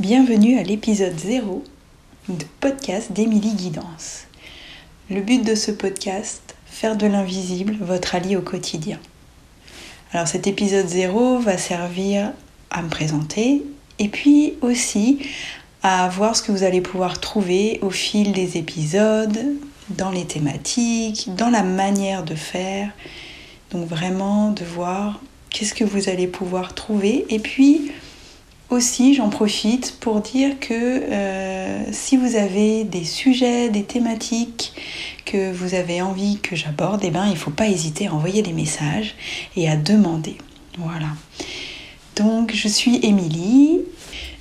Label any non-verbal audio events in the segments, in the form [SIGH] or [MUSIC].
Bienvenue à l'épisode 0 de podcast d'Émilie Guidance. Le but de ce podcast, faire de l'invisible votre allié au quotidien. Alors cet épisode 0 va servir à me présenter et puis aussi à voir ce que vous allez pouvoir trouver au fil des épisodes, dans les thématiques, dans la manière de faire. Donc vraiment de voir qu'est-ce que vous allez pouvoir trouver. Et puis aussi, j'en profite pour dire que euh, si vous avez des sujets, des thématiques que vous avez envie que j'aborde, eh ben, il ne faut pas hésiter à envoyer des messages et à demander. Voilà. Donc, je suis Émilie.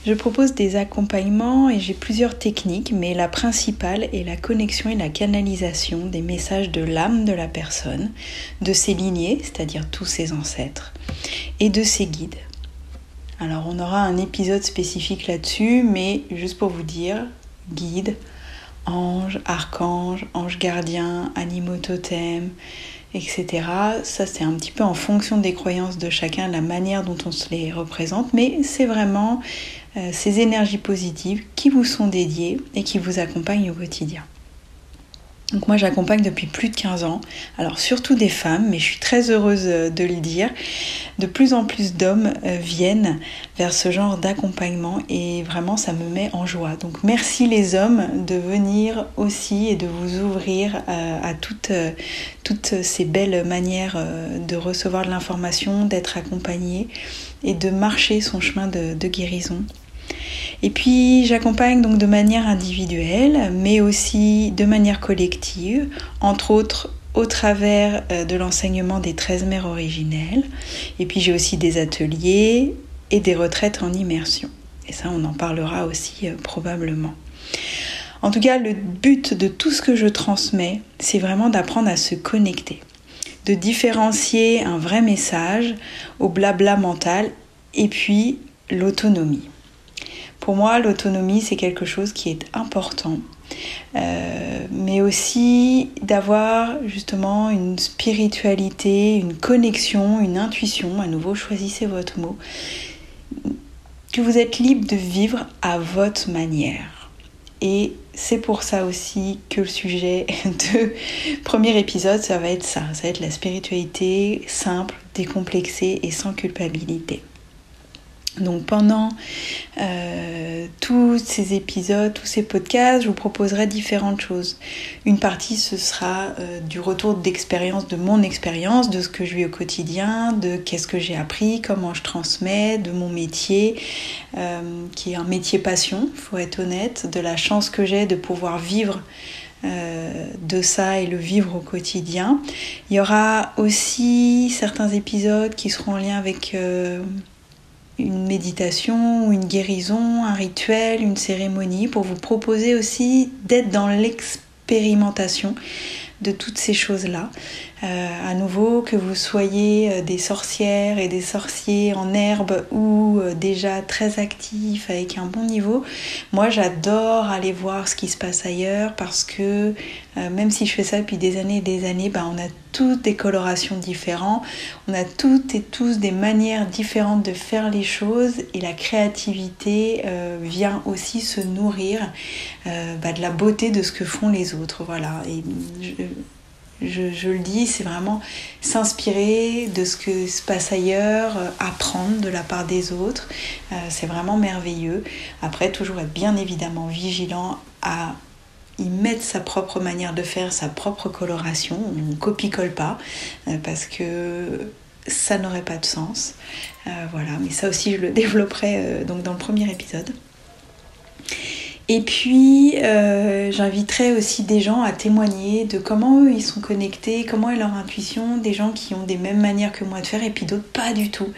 Je propose des accompagnements et j'ai plusieurs techniques, mais la principale est la connexion et la canalisation des messages de l'âme de la personne, de ses lignées, c'est-à-dire tous ses ancêtres, et de ses guides. Alors on aura un épisode spécifique là-dessus, mais juste pour vous dire, guide, ange, archange, ange gardien, animaux totem, etc. Ça c'est un petit peu en fonction des croyances de chacun, la manière dont on se les représente, mais c'est vraiment euh, ces énergies positives qui vous sont dédiées et qui vous accompagnent au quotidien. Donc moi j'accompagne depuis plus de 15 ans, alors surtout des femmes, mais je suis très heureuse euh, de le dire. De plus en plus d'hommes euh, viennent vers ce genre d'accompagnement et vraiment ça me met en joie. Donc merci les hommes de venir aussi et de vous ouvrir euh, à, toutes, toutes ces belles manières de recevoir de l'information, d'être accompagné et de marcher son chemin de guérison et puis j'accompagne donc de manière individuelle, mais aussi de manière collective, entre autres au travers euh, de l'enseignement des 13 mères originelles. Et puis j'ai aussi des ateliers et des retraites en immersion. Et ça, on en parlera aussi euh, probablement. En tout cas, le but de tout ce que je transmets, c'est vraiment d'apprendre à se connecter, de différencier un vrai message au blabla mental et puis l'autonomie. Pour moi, l'autonomie, c'est quelque chose qui est important. Euh, mais aussi d'avoir justement une spiritualité, une connexion, une intuition, à nouveau choisissez votre mot, que vous êtes libre de vivre à votre manière. Et c'est pour ça aussi que le sujet [LAUGHS] de premier épisode, ça va être ça, ça va être la spiritualité simple, décomplexée et sans culpabilité. Donc pendant euh, tous ces épisodes, tous ces podcasts, je vous proposerai différentes choses. Une partie, ce sera euh, du retour d'expérience, de mon expérience, de ce que je vis au quotidien, de qu'est-ce que j'ai appris, comment je transmets, de mon métier, euh, qui est un métier passion, faut être honnête, de la chance que j'ai de pouvoir vivre de ça et le vivre au quotidien. Il y aura aussi certains épisodes qui seront en lien avec une méditation, une guérison, un rituel, une cérémonie, pour vous proposer aussi d'être dans l'expérimentation de toutes ces choses-là. Euh, à nouveau, que vous soyez euh, des sorcières et des sorciers en herbe ou euh, déjà très actifs avec un bon niveau, moi j'adore aller voir ce qui se passe ailleurs parce que même si je fais ça depuis des années et des années, bah, on a toutes des colorations différentes, on a toutes et tous des manières différentes de faire les choses et la créativité vient aussi se nourrir bah, de la beauté de ce que font les autres. Voilà. Le dis, c'est vraiment s'inspirer de ce que se passe ailleurs, euh, apprendre de la part des autres. Euh, c'est vraiment merveilleux. Après, toujours être bien évidemment vigilant à y mettre sa propre manière de faire, sa propre coloration. On ne copie-colle pas euh, parce que ça n'aurait pas de sens. voilà, mais ça aussi, je le [LAUGHS] développerai donc dans le premier épisode. Et puis, euh, j'inviterai aussi des gens à témoigner de comment eux ils sont connectés, comment est leur intuition, des gens qui ont des mêmes manières que moi de faire et puis d'autres pas du tout.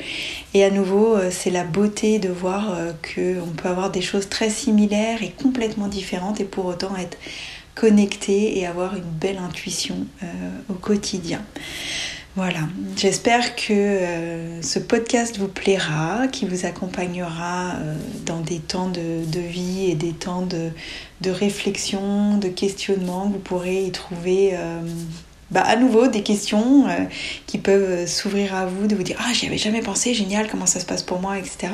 Et à nouveau, euh, c'est la beauté de voir euh, qu'on peut avoir des choses très similaires et complètement différentes et pour autant être connecté et avoir une belle intuition au quotidien. Voilà, j'espère que euh, ce podcast vous plaira, qui vous accompagnera euh, dans des temps de, vie et des temps de, réflexion, de questionnement. Vous pourrez y trouver euh, bah, à nouveau des questions qui peuvent s'ouvrir à vous, de vous dire ah j'y avais jamais pensé, génial, comment ça se passe pour moi, etc.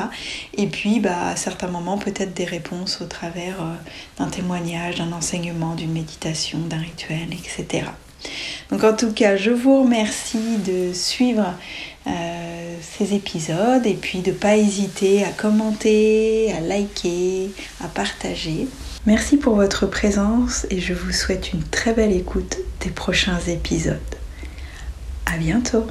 Et puis bah, à certains moments peut-être des réponses au travers d'un témoignage, d'un enseignement, d'une méditation, d'un rituel, etc. Donc en tout cas, je vous remercie de suivre euh, ces épisodes et puis de ne pas hésiter à commenter, à liker, à partager. Merci pour votre présence et je vous souhaite une très belle écoute des prochains épisodes. À bientôt!